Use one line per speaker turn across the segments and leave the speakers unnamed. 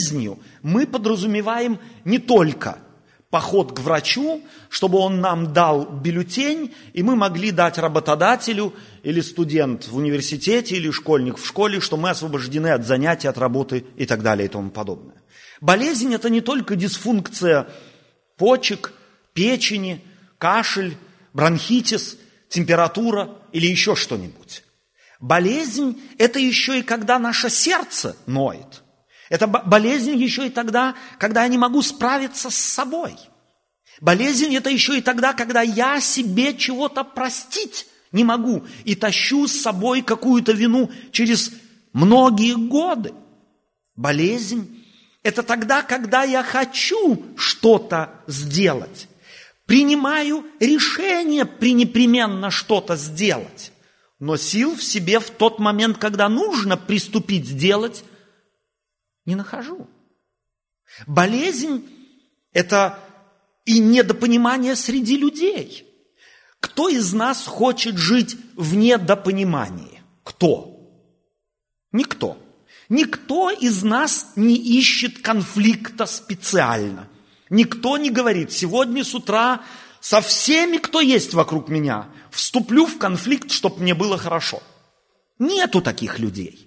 болезнью мы подразумеваем не только поход к врачу, чтобы он нам дал бюллетень, и мы могли дать работодателю или студент в университете, или школьник в школе, что мы освобождены от занятий, от работы и так далее и тому подобное. Болезнь – это не только дисфункция почек, печени, кашель, бронхитис, температура или еще что-нибудь. Болезнь – это еще и когда наше сердце ноет – это болезнь еще и тогда, когда я не могу справиться с собой. Болезнь это еще и тогда, когда я себе чего-то простить не могу и тащу с собой какую-то вину через многие годы. Болезнь – это тогда, когда я хочу что-то сделать, принимаю решение пренепременно что-то сделать, но сил в себе в тот момент, когда нужно приступить сделать, не нахожу. Болезнь – это и недопонимание среди людей. Кто из нас хочет жить в недопонимании? Кто? Никто. Никто из нас не ищет конфликта специально. Никто не говорит, сегодня с утра со всеми, кто есть вокруг меня, вступлю в конфликт, чтобы мне было хорошо. Нету таких людей.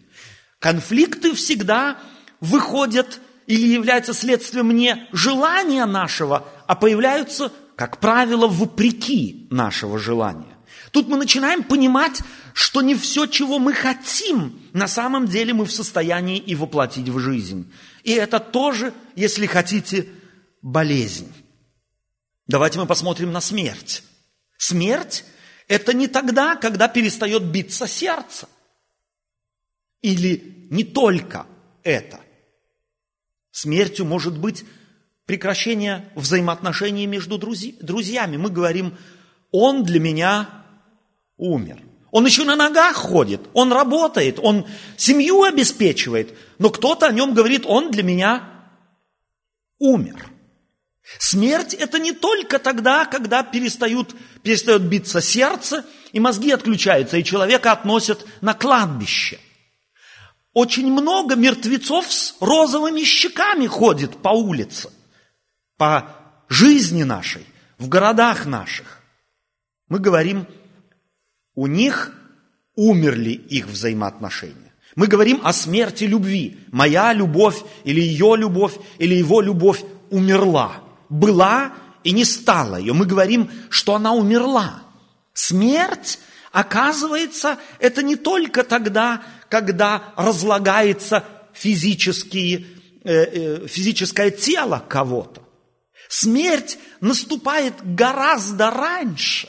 Конфликты всегда выходят или являются следствием не желания нашего, а появляются, как правило, вопреки нашего желания. Тут мы начинаем понимать, что не все, чего мы хотим, на самом деле мы в состоянии и воплотить в жизнь. И это тоже, если хотите, болезнь. Давайте мы посмотрим на смерть. Смерть – это не тогда, когда перестает биться сердце. Или не только это. Смертью может быть прекращение взаимоотношений между друзьями. Мы говорим, он для меня умер. Он еще на ногах ходит, он работает, он семью обеспечивает, но кто-то о нем говорит, он для меня умер. Смерть – это не только тогда, когда перестают, перестает биться сердце, и мозги отключаются, и человека относят на кладбище – очень много мертвецов с розовыми щеками ходит по улице, по жизни нашей, в городах наших. Мы говорим, у них умерли их взаимоотношения. Мы говорим о смерти любви. Моя любовь или ее любовь или его любовь умерла. Была и не стала ее. Мы говорим, что она умерла. Смерть, оказывается, это не только тогда, когда разлагается физические, э, э, физическое тело кого-то. Смерть наступает гораздо раньше.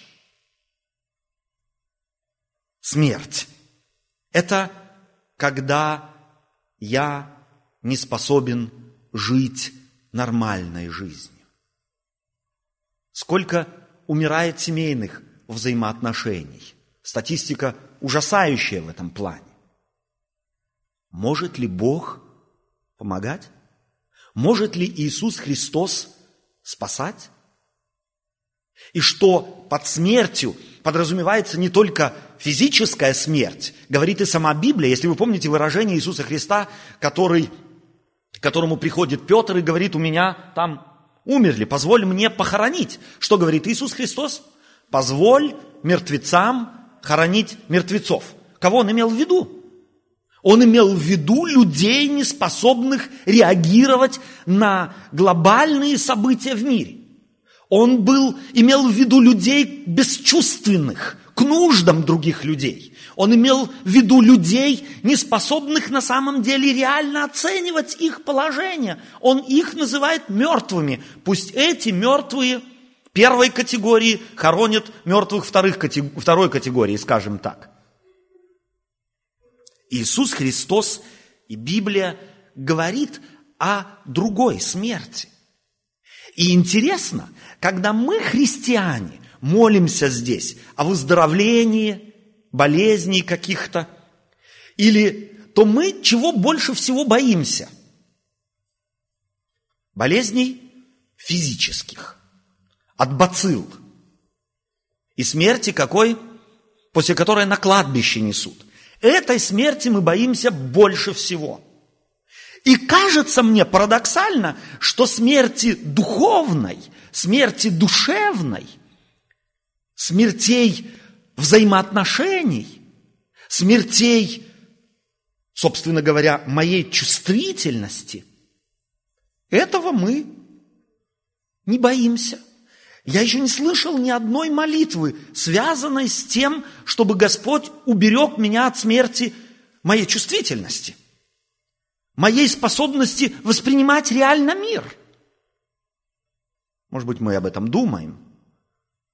Смерть – это когда я не способен жить нормальной жизнью. Сколько умирает семейных взаимоотношений. Статистика ужасающая в этом плане. Может ли Бог помогать? Может ли Иисус Христос спасать? И что под смертью подразумевается не только физическая смерть, говорит и сама Библия. Если вы помните выражение Иисуса Христа, который, к которому приходит Петр и говорит, у меня там умерли, позволь мне похоронить. Что говорит Иисус Христос? Позволь мертвецам хоронить мертвецов. Кого он имел в виду? Он имел в виду людей, не способных реагировать на глобальные события в мире. Он был, имел в виду людей бесчувственных к нуждам других людей. Он имел в виду людей, не способных на самом деле реально оценивать их положение. Он их называет мертвыми. Пусть эти мертвые первой категории хоронят мертвых вторых, второй категории, скажем так. Иисус Христос и Библия говорит о другой смерти. И интересно, когда мы, христиане, молимся здесь о выздоровлении, болезней каких-то, или то мы чего больше всего боимся? Болезней физических, от бацилл. И смерти какой? После которой на кладбище несут. Этой смерти мы боимся больше всего. И кажется мне парадоксально, что смерти духовной, смерти душевной, смертей взаимоотношений, смертей, собственно говоря, моей чувствительности, этого мы не боимся. Я еще не слышал ни одной молитвы, связанной с тем, чтобы Господь уберег меня от смерти моей чувствительности, моей способности воспринимать реально мир. Может быть, мы об этом думаем,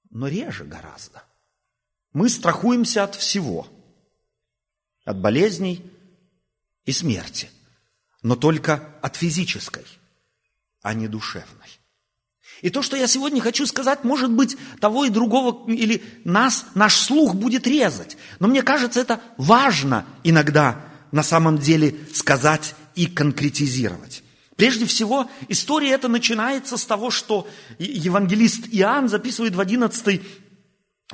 но реже гораздо. Мы страхуемся от всего, от болезней и смерти, но только от физической, а не душевной. И то, что я сегодня хочу сказать, может быть, того и другого, или нас, наш слух будет резать. Но мне кажется, это важно иногда на самом деле сказать и конкретизировать. Прежде всего, история эта начинается с того, что евангелист Иоанн записывает в 11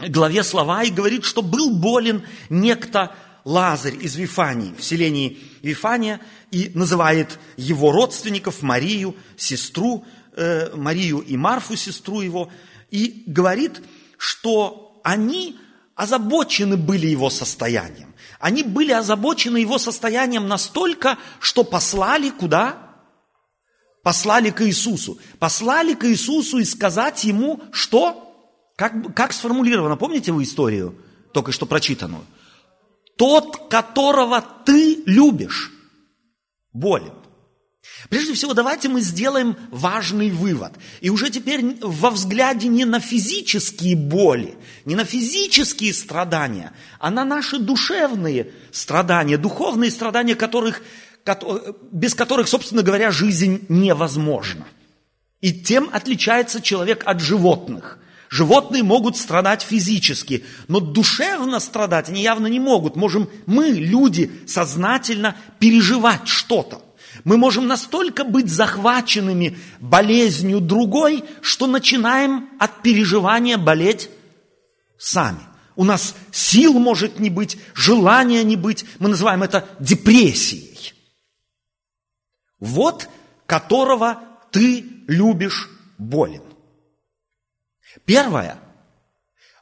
главе слова и говорит, что был болен некто Лазарь из Вифании, в селении Вифания, и называет его родственников, Марию, сестру, э, Марию и Марфу, сестру его, и говорит, что они озабочены были его состоянием. Они были озабочены его состоянием настолько, что послали куда? Послали к Иисусу. Послали к Иисусу и сказать ему, что? Как, как сформулировано, помните вы историю, только что прочитанную? Тот, которого ты любишь, болен. Прежде всего, давайте мы сделаем важный вывод. И уже теперь во взгляде не на физические боли, не на физические страдания, а на наши душевные страдания, духовные страдания, которых, без которых, собственно говоря, жизнь невозможна. И тем отличается человек от животных. Животные могут страдать физически, но душевно страдать они явно не могут. Можем мы, люди, сознательно переживать что-то. Мы можем настолько быть захваченными болезнью другой, что начинаем от переживания болеть сами. У нас сил может не быть, желания не быть. Мы называем это депрессией. Вот которого ты любишь болен. Первое.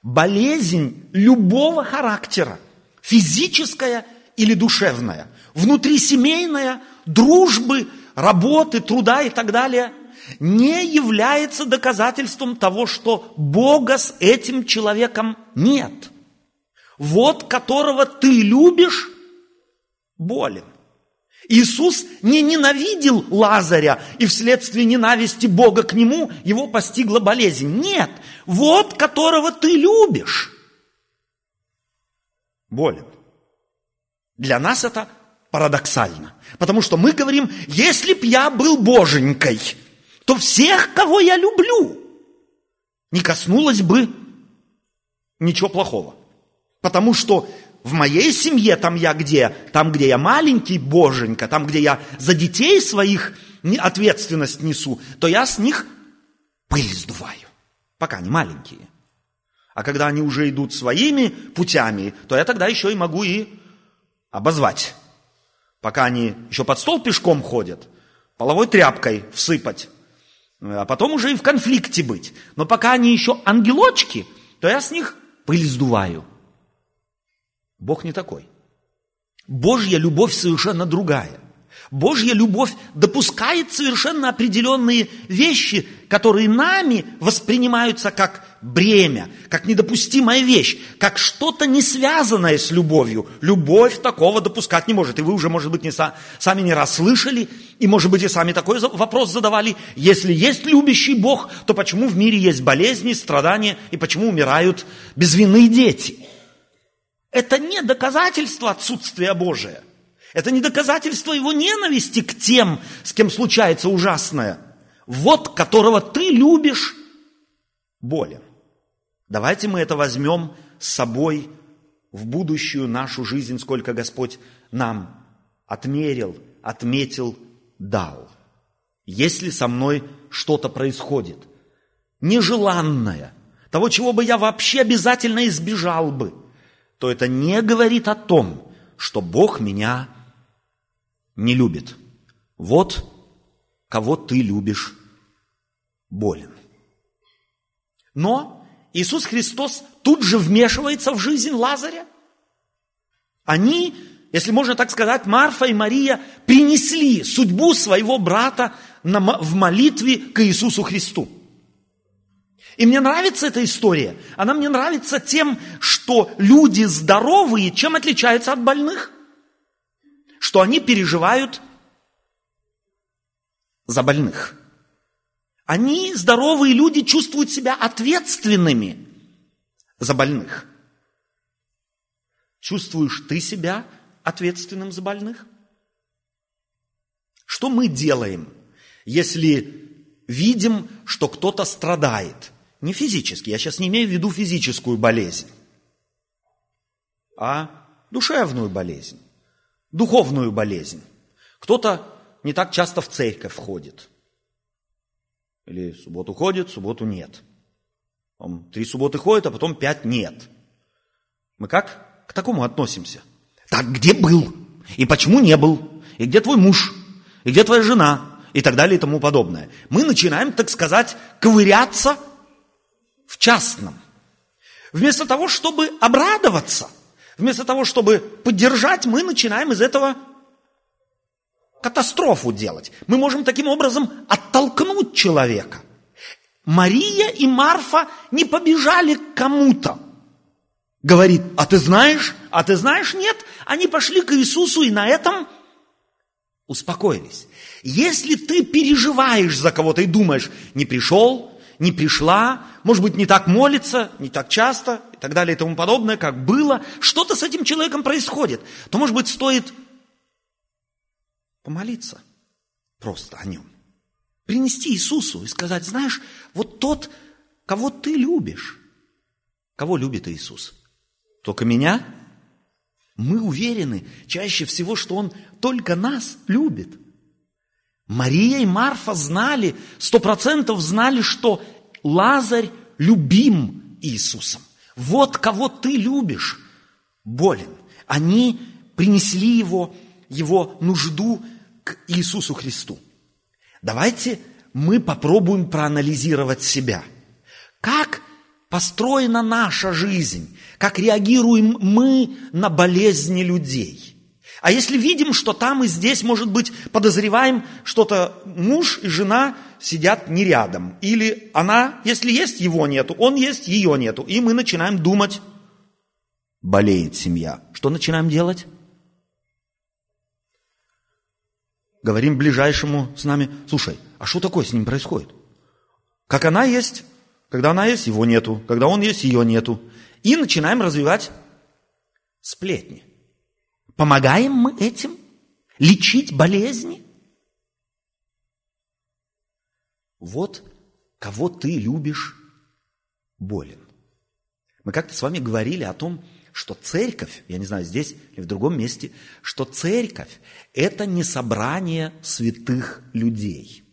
Болезнь любого характера, физическая или душевная, внутрисемейная, дружбы, работы, труда и так далее, не является доказательством того, что Бога с этим человеком нет. Вот которого ты любишь, болен. Иисус не ненавидел Лазаря, и вследствие ненависти Бога к нему его постигла болезнь. Нет, вот которого ты любишь, болен. Для нас это парадоксально. Потому что мы говорим, если б я был боженькой, то всех, кого я люблю, не коснулось бы ничего плохого. Потому что в моей семье, там я где? Там, где я маленький боженька, там, где я за детей своих ответственность несу, то я с них пыль сдуваю, пока они маленькие. А когда они уже идут своими путями, то я тогда еще и могу и обозвать пока они еще под стол пешком ходят, половой тряпкой всыпать, а потом уже и в конфликте быть. Но пока они еще ангелочки, то я с них пыль сдуваю. Бог не такой. Божья любовь совершенно другая. Божья любовь допускает совершенно определенные вещи, которые нами воспринимаются как бремя, как недопустимая вещь, как что-то не связанное с любовью. Любовь такого допускать не может. И вы уже, может быть, не са, сами не раз слышали, и, может быть, и сами такой вопрос задавали. Если есть любящий Бог, то почему в мире есть болезни, страдания, и почему умирают без вины дети? Это не доказательство отсутствия Божия. Это не доказательство его ненависти к тем, с кем случается ужасное. Вот которого ты любишь, болен. Давайте мы это возьмем с собой в будущую нашу жизнь, сколько Господь нам отмерил, отметил, дал. Если со мной что-то происходит, нежеланное, того, чего бы я вообще обязательно избежал бы, то это не говорит о том, что Бог меня не любит. Вот кого ты любишь, болен. Но Иисус Христос тут же вмешивается в жизнь Лазаря. Они, если можно так сказать, Марфа и Мария принесли судьбу своего брата в молитве к Иисусу Христу. И мне нравится эта история. Она мне нравится тем, что люди здоровые, чем отличаются от больных? Что они переживают за больных. Они, здоровые люди, чувствуют себя ответственными за больных. Чувствуешь ты себя ответственным за больных? Что мы делаем, если видим, что кто-то страдает? Не физически, я сейчас не имею в виду физическую болезнь, а душевную болезнь, духовную болезнь. Кто-то не так часто в церковь ходит. Или субботу ходит, субботу нет. Он три субботы ходит, а потом пять нет. Мы как к такому относимся? Так где был? И почему не был? И где твой муж? И где твоя жена? И так далее и тому подобное. Мы начинаем, так сказать, ковыряться в частном. Вместо того, чтобы обрадоваться, вместо того, чтобы поддержать, мы начинаем из этого катастрофу делать. Мы можем таким образом оттолкнуть человека. Мария и Марфа не побежали к кому-то. Говорит, а ты знаешь? А ты знаешь? Нет. Они пошли к Иисусу и на этом успокоились. Если ты переживаешь за кого-то и думаешь, не пришел, не пришла, может быть, не так молится, не так часто так далее и тому подобное, как было, что-то с этим человеком происходит, то, может быть, стоит помолиться просто о нем. Принести Иисусу и сказать, знаешь, вот тот, кого ты любишь. Кого любит Иисус? Только меня? Мы уверены чаще всего, что Он только нас любит. Мария и Марфа знали, сто процентов знали, что Лазарь любим Иисусом. Вот кого ты любишь, болен. Они принесли его, его нужду к Иисусу Христу. Давайте мы попробуем проанализировать себя. Как построена наша жизнь? Как реагируем мы на болезни людей? А если видим, что там и здесь, может быть, подозреваем, что-то муж и жена сидят не рядом. Или она, если есть, его нету, он есть, ее нету. И мы начинаем думать, болеет семья. Что начинаем делать? говорим ближайшему с нами, слушай, а что такое с ним происходит? Как она есть, когда она есть, его нету, когда он есть, ее нету. И начинаем развивать сплетни. Помогаем мы этим лечить болезни? Вот кого ты любишь, болен. Мы как-то с вами говорили о том, что церковь, я не знаю, здесь или в другом месте, что церковь – это не собрание святых людей.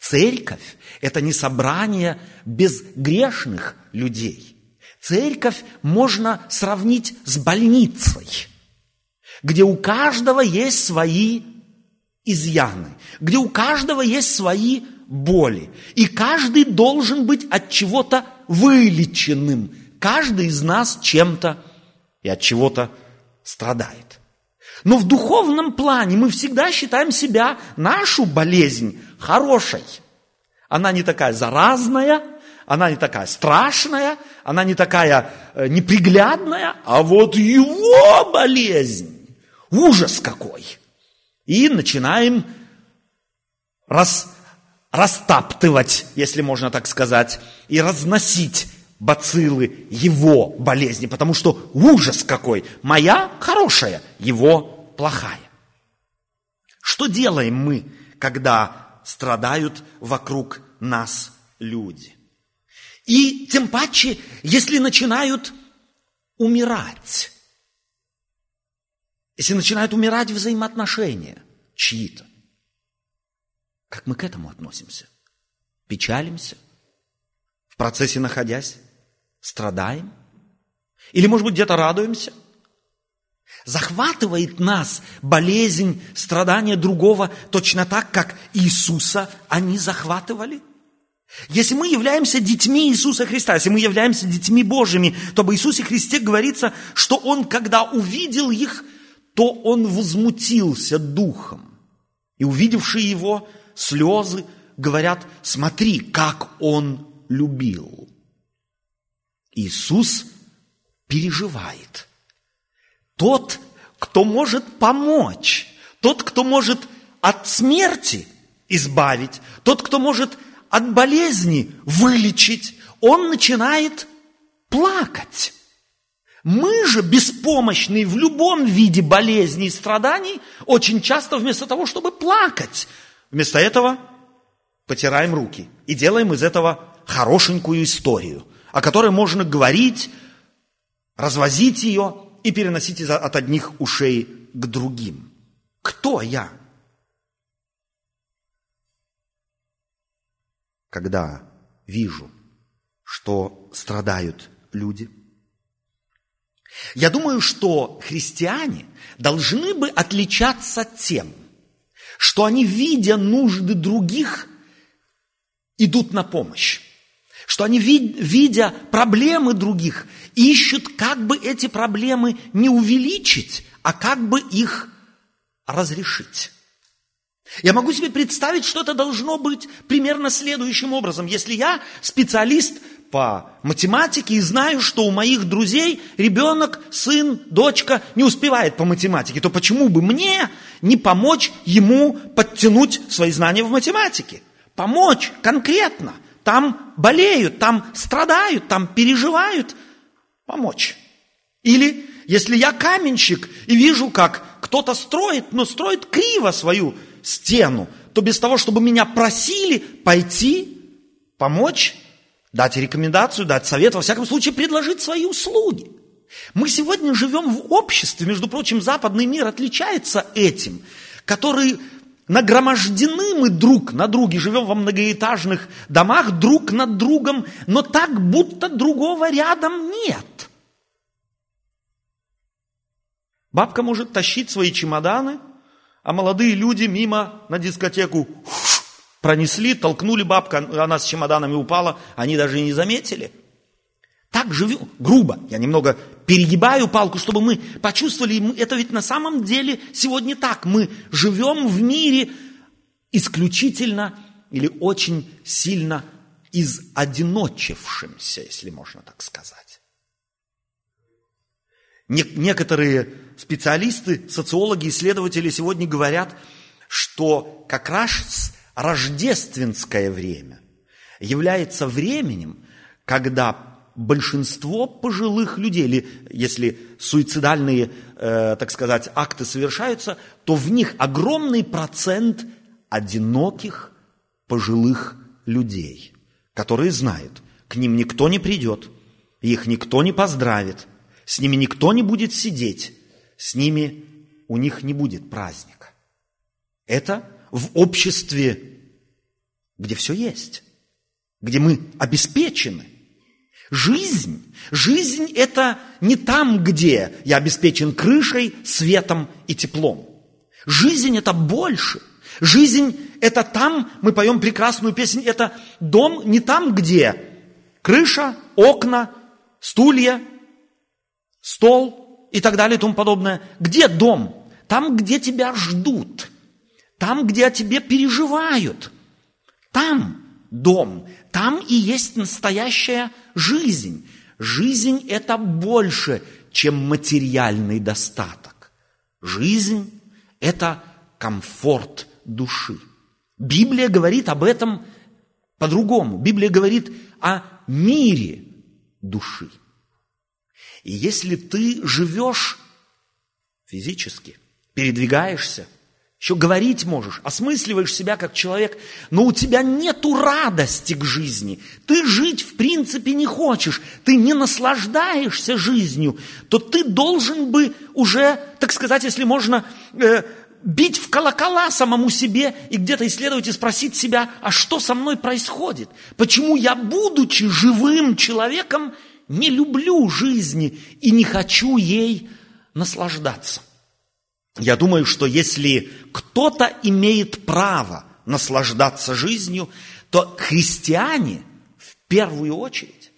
Церковь – это не собрание безгрешных людей. Церковь можно сравнить с больницей, где у каждого есть свои изъяны, где у каждого есть свои боли. И каждый должен быть от чего-то вылеченным. Каждый из нас чем-то и от чего-то страдает. Но в духовном плане мы всегда считаем себя, нашу болезнь, хорошей. Она не такая заразная, она не такая страшная, она не такая э, неприглядная, а вот его болезнь, ужас какой. И начинаем рас, растаптывать, если можно так сказать, и разносить бациллы его болезни, потому что ужас какой. Моя хорошая, его плохая. Что делаем мы, когда страдают вокруг нас люди? И тем паче, если начинают умирать, если начинают умирать взаимоотношения чьи-то, как мы к этому относимся? Печалимся? В процессе находясь? Страдаем? Или, может быть, где-то радуемся? Захватывает нас болезнь, страдания другого точно так, как Иисуса они захватывали? Если мы являемся детьми Иисуса Христа, если мы являемся детьми Божьими, то об Иисусе Христе говорится, что Он, когда увидел их, то Он возмутился духом. И увидевшие Его слезы говорят, смотри, как Он любил. Иисус переживает. Тот, кто может помочь, тот, кто может от смерти избавить, тот, кто может от болезни вылечить, он начинает плакать. Мы же, беспомощные в любом виде болезней и страданий, очень часто вместо того, чтобы плакать, вместо этого потираем руки и делаем из этого хорошенькую историю, о которой можно говорить, развозить ее и переносить от одних ушей к другим. Кто я? Когда вижу, что страдают люди. Я думаю, что христиане должны бы отличаться тем, что они, видя нужды других, идут на помощь что они, видя проблемы других, ищут, как бы эти проблемы не увеличить, а как бы их разрешить. Я могу себе представить, что это должно быть примерно следующим образом. Если я специалист по математике и знаю, что у моих друзей ребенок, сын, дочка не успевает по математике, то почему бы мне не помочь ему подтянуть свои знания в математике? Помочь конкретно – там болеют, там страдают, там переживают, помочь. Или если я каменщик и вижу, как кто-то строит, но строит криво свою стену, то без того, чтобы меня просили пойти, помочь, дать рекомендацию, дать совет, во всяком случае предложить свои услуги. Мы сегодня живем в обществе, между прочим, западный мир отличается этим, который Нагромождены мы друг на друге, живем во многоэтажных домах друг над другом, но так, будто другого рядом нет. Бабка может тащить свои чемоданы, а молодые люди мимо на дискотеку пронесли, толкнули бабка, она с чемоданами упала, они даже и не заметили. Так живем, грубо, я немного перегибаю палку, чтобы мы почувствовали, это ведь на самом деле сегодня так. Мы живем в мире исключительно или очень сильно из одиночившимся, если можно так сказать. Некоторые специалисты, социологи, исследователи сегодня говорят, что как раз рождественское время является временем, когда большинство пожилых людей, или если суицидальные, э, так сказать, акты совершаются, то в них огромный процент одиноких пожилых людей, которые знают, к ним никто не придет, их никто не поздравит, с ними никто не будет сидеть, с ними у них не будет праздника. Это в обществе, где все есть, где мы обеспечены, Жизнь. Жизнь – это не там, где я обеспечен крышей, светом и теплом. Жизнь – это больше. Жизнь – это там, мы поем прекрасную песню, это дом не там, где крыша, окна, стулья, стол и так далее и тому подобное. Где дом? Там, где тебя ждут. Там, где о тебе переживают. Там дом. Там и есть настоящая жизнь. Жизнь – это больше, чем материальный достаток. Жизнь – это комфорт души. Библия говорит об этом по-другому. Библия говорит о мире души. И если ты живешь физически, передвигаешься – еще говорить можешь, осмысливаешь себя как человек, но у тебя нету радости к жизни. Ты жить в принципе не хочешь, ты не наслаждаешься жизнью, то ты должен бы уже, так сказать, если можно, э, бить в колокола самому себе и где-то исследовать и спросить себя, а что со мной происходит? Почему я, будучи живым человеком, не люблю жизни и не хочу ей наслаждаться. Я думаю, что если кто-то имеет право наслаждаться жизнью, то христиане в первую очередь.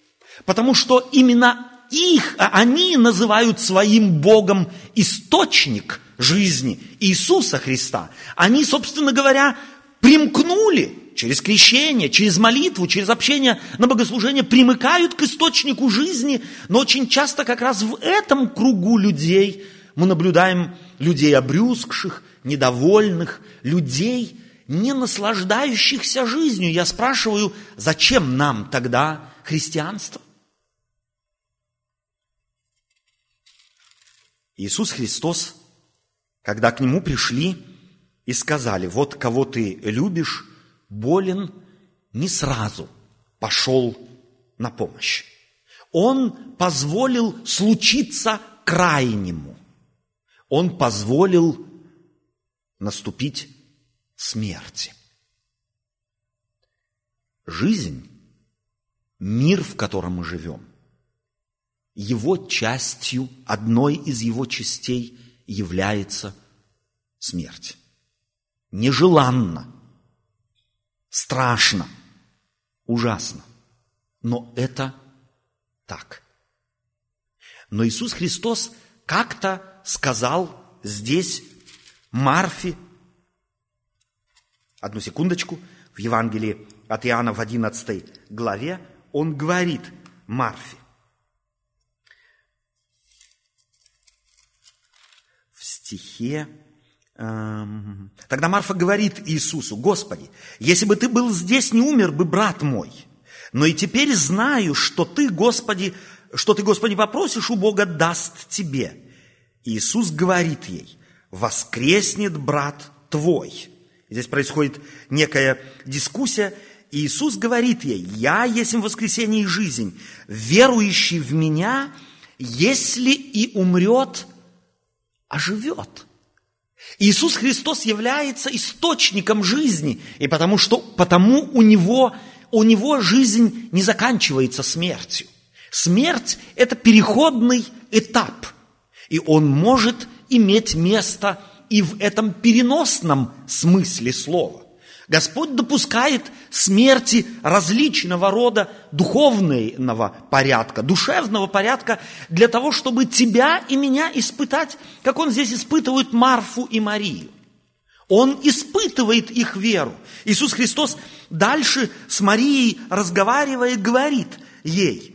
Потому что именно их, а они называют своим Богом источник жизни Иисуса Христа. Они, собственно говоря, примкнули через крещение, через молитву, через общение на богослужение, примыкают к источнику жизни, но очень часто как раз в этом кругу людей мы наблюдаем людей обрюзгших, недовольных, людей, не наслаждающихся жизнью. Я спрашиваю, зачем нам тогда христианство? Иисус Христос, когда к Нему пришли и сказали, вот кого ты любишь, болен, не сразу пошел на помощь. Он позволил случиться крайнему. Он позволил наступить смерти. Жизнь, мир, в котором мы живем, его частью, одной из его частей является смерть. Нежеланно, страшно, ужасно. Но это так. Но Иисус Христос как-то сказал здесь Марфе, одну секундочку, в Евангелии от Иоанна в 11 главе, он говорит Марфе, в стихе, эм, тогда Марфа говорит Иисусу, Господи, если бы ты был здесь, не умер бы брат мой, но и теперь знаю, что ты, Господи, что ты, Господи, попросишь у Бога, даст тебе. Иисус говорит ей, воскреснет брат твой. Здесь происходит некая дискуссия. Иисус говорит ей, я есть воскресение и жизнь. Верующий в меня, если и умрет, оживет. Иисус Христос является источником жизни, и потому что потому у него, у него жизнь не заканчивается смертью. Смерть – это переходный этап – и он может иметь место и в этом переносном смысле слова. Господь допускает смерти различного рода духовного порядка, душевного порядка, для того, чтобы тебя и меня испытать, как Он здесь испытывает Марфу и Марию. Он испытывает их веру. Иисус Христос дальше с Марией разговаривает, говорит ей –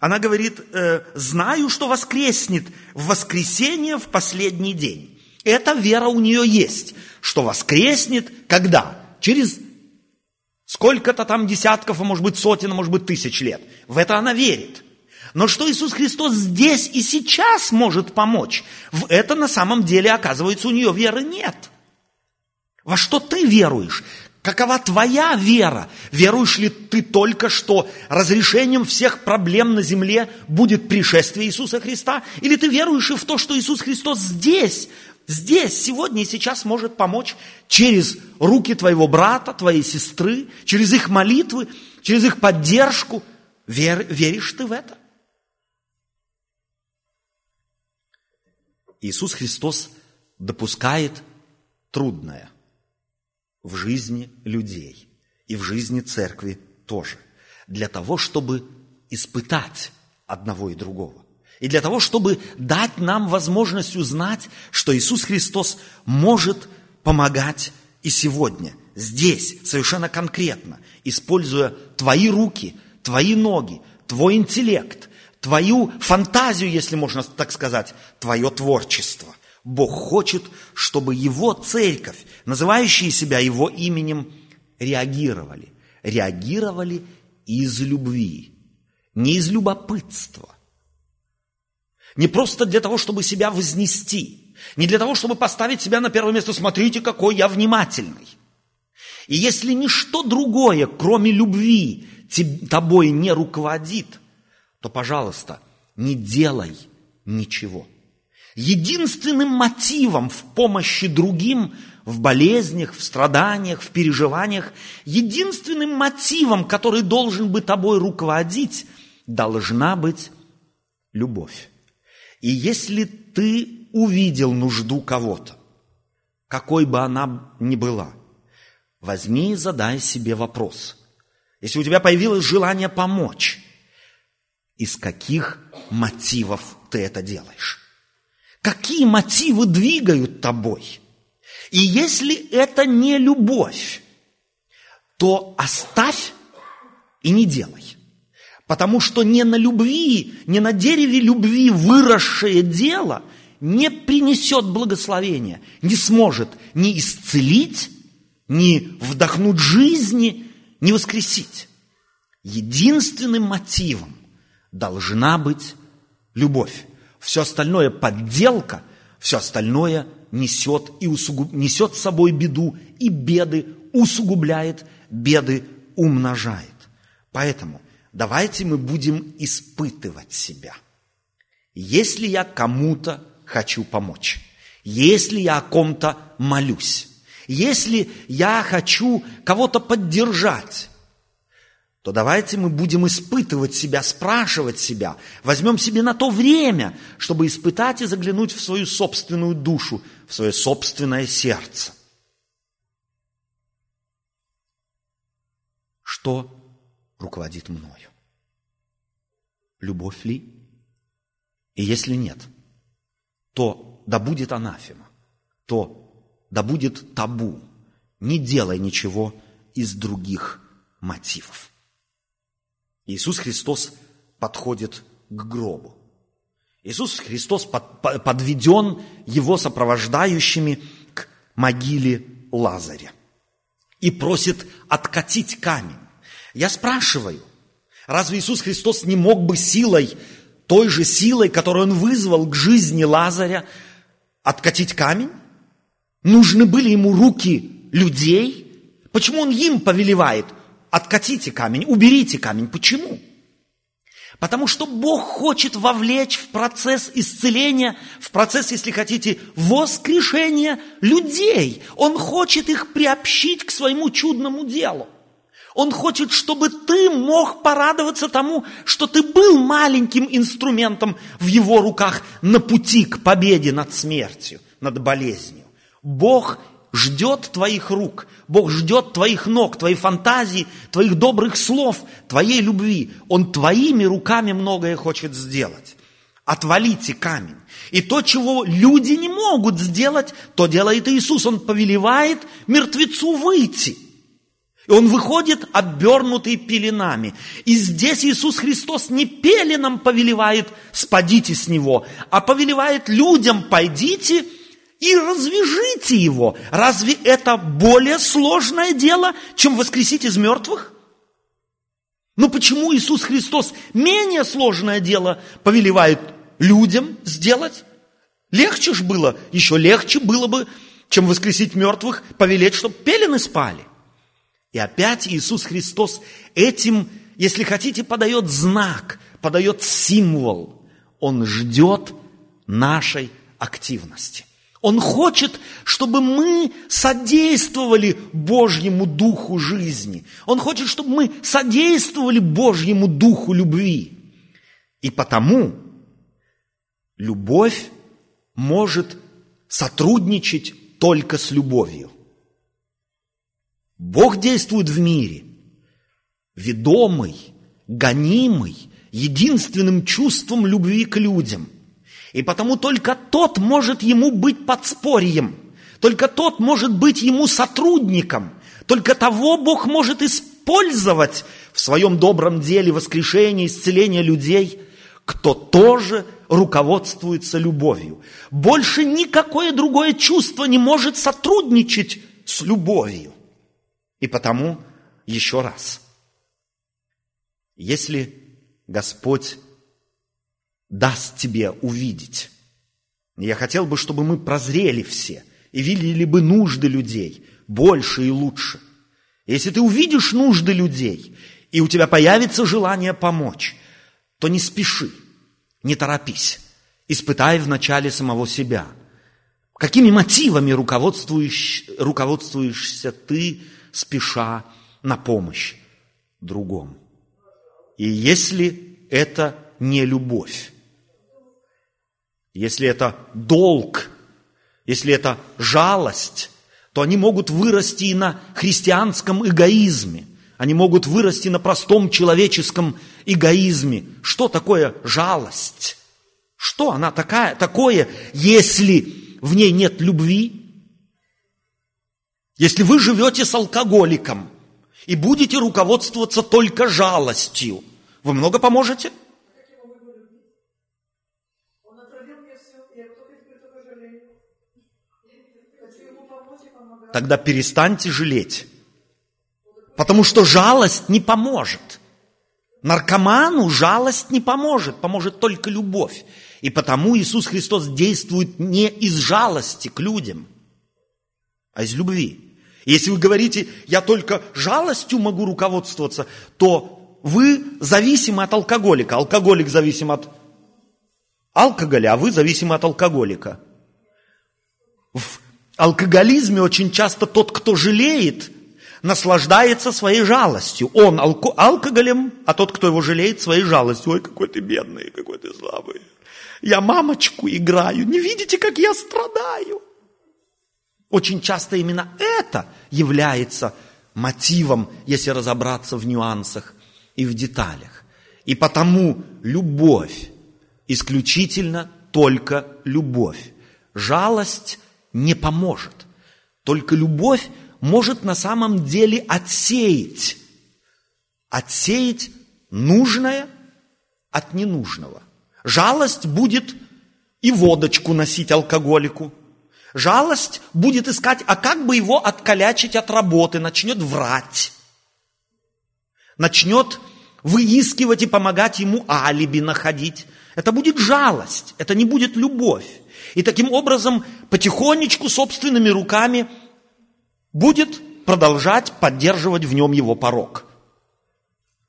она говорит, э, знаю, что воскреснет в воскресенье в последний день. Эта вера у нее есть, что воскреснет когда? Через сколько-то там десятков, а может быть сотен, а может быть тысяч лет. В это она верит. Но что Иисус Христос здесь и сейчас может помочь, в это на самом деле, оказывается, у нее веры нет. Во что ты веруешь? Какова твоя вера? Веруешь ли ты только, что разрешением всех проблем на земле будет пришествие Иисуса Христа? Или ты веруешь и в то, что Иисус Христос здесь, здесь, сегодня и сейчас может помочь через руки твоего брата, твоей сестры, через их молитвы, через их поддержку? Вер, веришь ты в это? Иисус Христос допускает трудное – в жизни людей и в жизни церкви тоже. Для того, чтобы испытать одного и другого. И для того, чтобы дать нам возможность узнать, что Иисус Христос может помогать и сегодня, здесь, совершенно конкретно, используя твои руки, твои ноги, твой интеллект, твою фантазию, если можно так сказать, твое творчество. Бог хочет, чтобы Его церковь, называющие себя Его именем, реагировали. Реагировали из любви, не из любопытства. Не просто для того, чтобы себя вознести, не для того, чтобы поставить себя на первое место, смотрите, какой я внимательный. И если ничто другое, кроме любви, тобой не руководит, то, пожалуйста, не делай ничего. Единственным мотивом в помощи другим, в болезнях, в страданиях, в переживаниях, единственным мотивом, который должен бы тобой руководить, должна быть любовь. И если ты увидел нужду кого-то, какой бы она ни была, возьми и задай себе вопрос. Если у тебя появилось желание помочь, из каких мотивов ты это делаешь? Какие мотивы двигают тобой? И если это не любовь, то оставь и не делай. Потому что не на любви, не на дереве любви выросшее дело не принесет благословения, не сможет ни исцелить, ни вдохнуть жизни, ни воскресить. Единственным мотивом должна быть любовь. Все остальное подделка, все остальное несет, и усугуб... несет с собой беду, и беды усугубляет, беды умножает. Поэтому давайте мы будем испытывать себя. Если я кому-то хочу помочь, если я о ком-то молюсь, если я хочу кого-то поддержать, то давайте мы будем испытывать себя, спрашивать себя, возьмем себе на то время, чтобы испытать и заглянуть в свою собственную душу, в свое собственное сердце. Что руководит мною? Любовь ли? И если нет, то да будет анафема, то да будет табу. Не делай ничего из других мотивов. Иисус Христос подходит к гробу. Иисус Христос подведен его сопровождающими к могиле Лазаря и просит откатить камень. Я спрашиваю, разве Иисус Христос не мог бы силой, той же силой, которую Он вызвал к жизни Лазаря, откатить камень? Нужны были ему руки людей? Почему Он им повелевает – откатите камень, уберите камень. Почему? Потому что Бог хочет вовлечь в процесс исцеления, в процесс, если хотите, воскрешения людей. Он хочет их приобщить к своему чудному делу. Он хочет, чтобы ты мог порадоваться тому, что ты был маленьким инструментом в его руках на пути к победе над смертью, над болезнью. Бог ждет твоих рук, Бог ждет твоих ног, твоей фантазии, твоих добрых слов, твоей любви. Он твоими руками многое хочет сделать. Отвалите камень. И то, чего люди не могут сделать, то делает Иисус. Он повелевает мертвецу выйти. И он выходит обернутый пеленами. И здесь Иисус Христос не пеленом повелевает «спадите с него», а повелевает людям «пойдите и развяжите его. Разве это более сложное дело, чем воскресить из мертвых? Но почему Иисус Христос менее сложное дело повелевает людям сделать? Легче ж было, еще легче было бы, чем воскресить мертвых, повелеть, чтобы пелены спали. И опять Иисус Христос этим, если хотите, подает знак, подает символ. Он ждет нашей активности. Он хочет, чтобы мы содействовали Божьему духу жизни. Он хочет, чтобы мы содействовали Божьему духу любви. И потому любовь может сотрудничать только с любовью. Бог действует в мире, ведомый, гонимый, единственным чувством любви к людям – и потому только тот может ему быть подспорьем, только тот может быть ему сотрудником, только того Бог может использовать в своем добром деле воскрешения, исцеления людей, кто тоже руководствуется любовью. Больше никакое другое чувство не может сотрудничать с любовью. И потому, еще раз, если Господь даст тебе увидеть. Я хотел бы, чтобы мы прозрели все и видели бы нужды людей больше и лучше. Если ты увидишь нужды людей, и у тебя появится желание помочь, то не спеши, не торопись, испытай вначале самого себя. Какими мотивами руководствуешь, руководствуешься ты, спеша на помощь другому? И если это не любовь, если это долг, если это жалость, то они могут вырасти и на христианском эгоизме. Они могут вырасти на простом человеческом эгоизме. Что такое жалость? Что она такая, такое, если в ней нет любви? Если вы живете с алкоголиком и будете руководствоваться только жалостью, вы много поможете? Тогда перестаньте жалеть. Потому что жалость не поможет. Наркоману жалость не поможет, поможет только любовь. И потому Иисус Христос действует не из жалости к людям, а из любви. Если вы говорите, я только жалостью могу руководствоваться, то вы зависимы от алкоголика. Алкоголик зависим от алкоголя, а вы зависимы от алкоголика. В алкоголизме очень часто тот, кто жалеет, наслаждается своей жалостью. Он алко- алкоголем, а тот, кто его жалеет, своей жалостью. Ой, какой ты бедный, какой ты слабый. Я мамочку играю. Не видите, как я страдаю? Очень часто именно это является мотивом, если разобраться в нюансах и в деталях. И потому любовь, исключительно только любовь. Жалость не поможет. Только любовь может на самом деле отсеять. Отсеять нужное от ненужного. Жалость будет и водочку носить алкоголику. Жалость будет искать, а как бы его откалячить от работы, начнет врать. Начнет выискивать и помогать ему алиби находить. Это будет жалость, это не будет любовь. И таким образом потихонечку собственными руками будет продолжать поддерживать в нем его порог.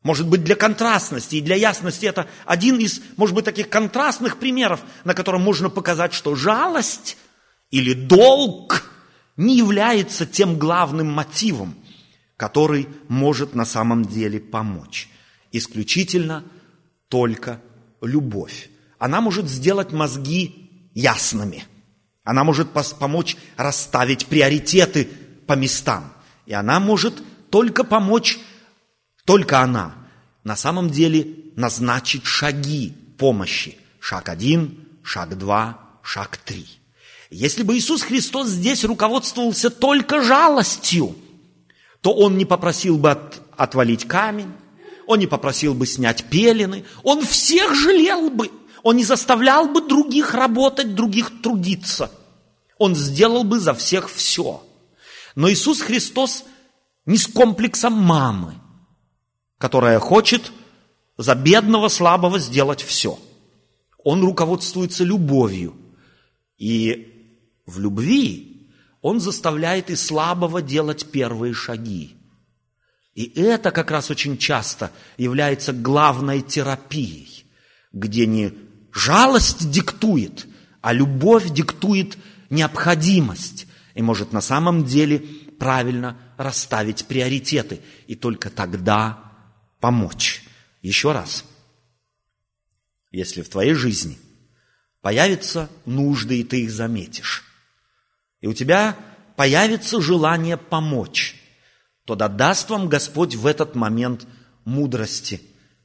Может быть, для контрастности и для ясности это один из, может быть, таких контрастных примеров, на котором можно показать, что жалость или долг не является тем главным мотивом, который может на самом деле помочь. Исключительно только любовь. Она может сделать мозги ясными. Она может помочь расставить приоритеты по местам. И она может только помочь, только она, на самом деле назначить шаги помощи. Шаг один, шаг два, шаг три. Если бы Иисус Христос здесь руководствовался только жалостью, то Он не попросил бы от, отвалить камень, Он не попросил бы снять пелены, Он всех жалел бы, Он не заставлял бы других работать, других трудиться. Он сделал бы за всех все – но Иисус Христос не с комплексом мамы, которая хочет за бедного, слабого сделать все. Он руководствуется любовью. И в любви он заставляет и слабого делать первые шаги. И это как раз очень часто является главной терапией, где не жалость диктует, а любовь диктует необходимость и может на самом деле правильно расставить приоритеты и только тогда помочь. Еще раз, если в твоей жизни появятся нужды, и ты их заметишь, и у тебя появится желание помочь, то да даст вам Господь в этот момент мудрости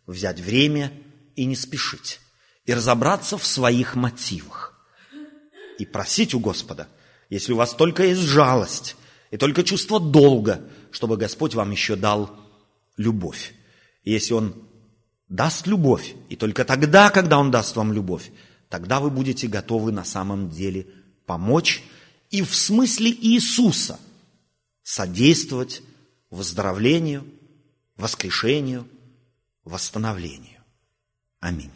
взять время и не спешить, и разобраться в своих мотивах, и просить у Господа – если у вас только есть жалость и только чувство долга, чтобы Господь вам еще дал любовь. И если Он даст любовь, и только тогда, когда Он даст вам любовь, тогда вы будете готовы на самом деле помочь и в смысле Иисуса содействовать выздоровлению, воскрешению, восстановлению. Аминь.